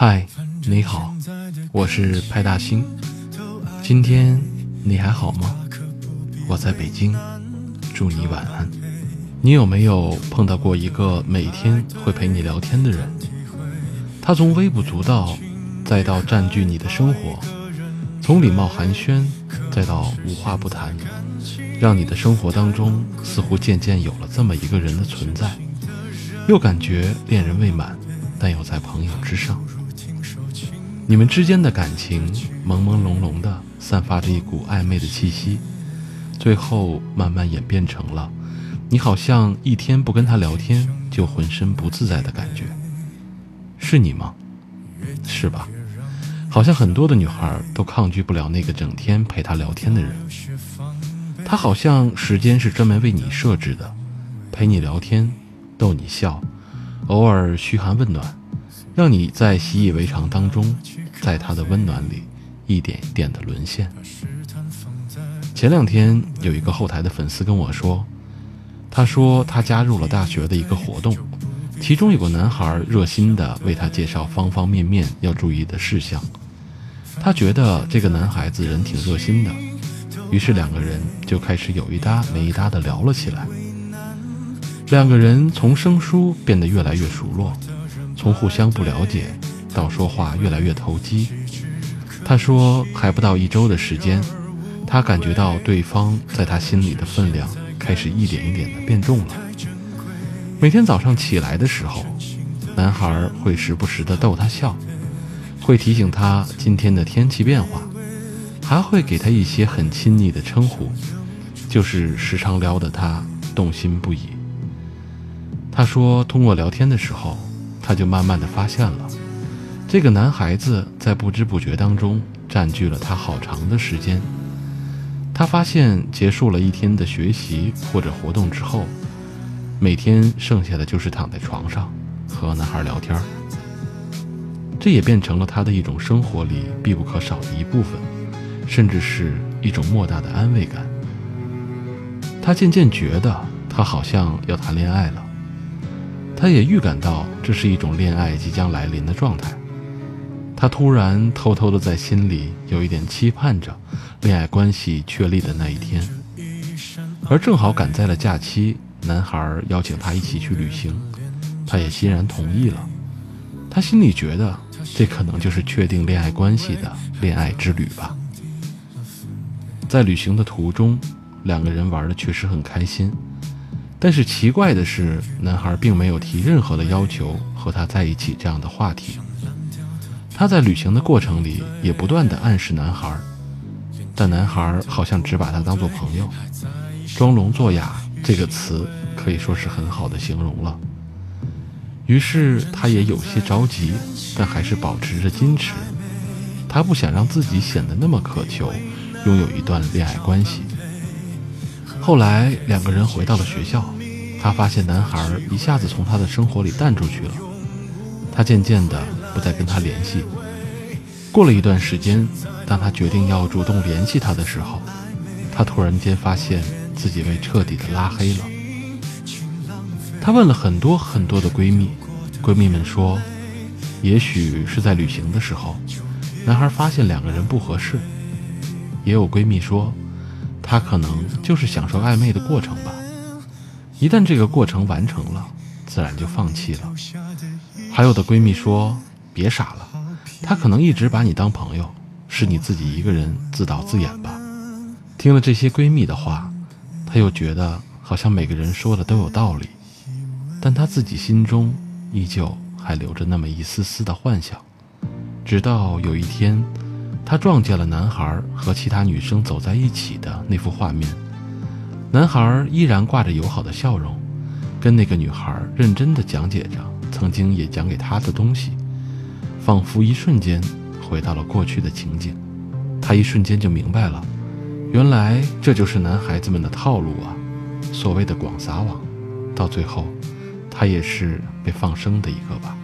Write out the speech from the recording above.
嗨，你好，我是派大星。今天你还好吗？我在北京，祝你晚安。你有没有碰到过一个每天会陪你聊天的人？他从微不足道，再到占据你的生活，从礼貌寒暄，再到无话不谈，让你的生活当中似乎渐渐有了这么一个人的存在。又感觉恋人未满，但又在朋友之上。你们之间的感情朦朦胧胧的，散发着一股暧昧的气息，最后慢慢演变成了，你好像一天不跟他聊天就浑身不自在的感觉。是你吗？是吧？好像很多的女孩都抗拒不了那个整天陪她聊天的人。他好像时间是专门为你设置的，陪你聊天。逗你笑，偶尔嘘寒问暖，让你在习以为常当中，在他的温暖里一点一点的沦陷。前两天有一个后台的粉丝跟我说，他说他加入了大学的一个活动，其中有个男孩热心的为他介绍方方面面要注意的事项，他觉得这个男孩子人挺热心的，于是两个人就开始有一搭没一搭的聊了起来。两个人从生疏变得越来越熟络，从互相不了解到说话越来越投机。他说，还不到一周的时间，他感觉到对方在他心里的分量开始一点一点的变重了。每天早上起来的时候，男孩会时不时的逗他笑，会提醒他今天的天气变化，还会给他一些很亲昵的称呼，就是时常撩得他动心不已。他说：“通过聊天的时候，他就慢慢的发现了，这个男孩子在不知不觉当中占据了他好长的时间。他发现结束了一天的学习或者活动之后，每天剩下的就是躺在床上和男孩聊天这也变成了他的一种生活里必不可少的一部分，甚至是一种莫大的安慰感。他渐渐觉得，他好像要谈恋爱了。”他也预感到这是一种恋爱即将来临的状态，他突然偷偷的在心里有一点期盼着恋爱关系确立的那一天，而正好赶在了假期，男孩邀请他一起去旅行，他也欣然同意了。他心里觉得这可能就是确定恋爱关系的恋爱之旅吧。在旅行的途中，两个人玩的确实很开心。但是奇怪的是，男孩并没有提任何的要求和他在一起这样的话题。他在旅行的过程里也不断的暗示男孩，但男孩好像只把他当做朋友。装聋作哑这个词可以说是很好的形容了。于是他也有些着急，但还是保持着矜持。他不想让自己显得那么渴求拥有一段恋爱关系。后来两个人回到了学校，他发现男孩一下子从他的生活里淡出去了。他渐渐的不再跟他联系。过了一段时间，当他决定要主动联系他的时候，他突然间发现自己被彻底的拉黑了。他问了很多很多的闺蜜，闺蜜们说，也许是在旅行的时候，男孩发现两个人不合适。也有闺蜜说。他可能就是享受暧昧的过程吧，一旦这个过程完成了，自然就放弃了。还有的闺蜜说：“别傻了，他可能一直把你当朋友，是你自己一个人自导自演吧。”听了这些闺蜜的话，她又觉得好像每个人说的都有道理，但她自己心中依旧还留着那么一丝丝的幻想。直到有一天。他撞见了男孩和其他女生走在一起的那幅画面，男孩依然挂着友好的笑容，跟那个女孩认真地讲解着曾经也讲给他的东西，仿佛一瞬间回到了过去的情景。他一瞬间就明白了，原来这就是男孩子们的套路啊！所谓的广撒网，到最后，他也是被放生的一个吧。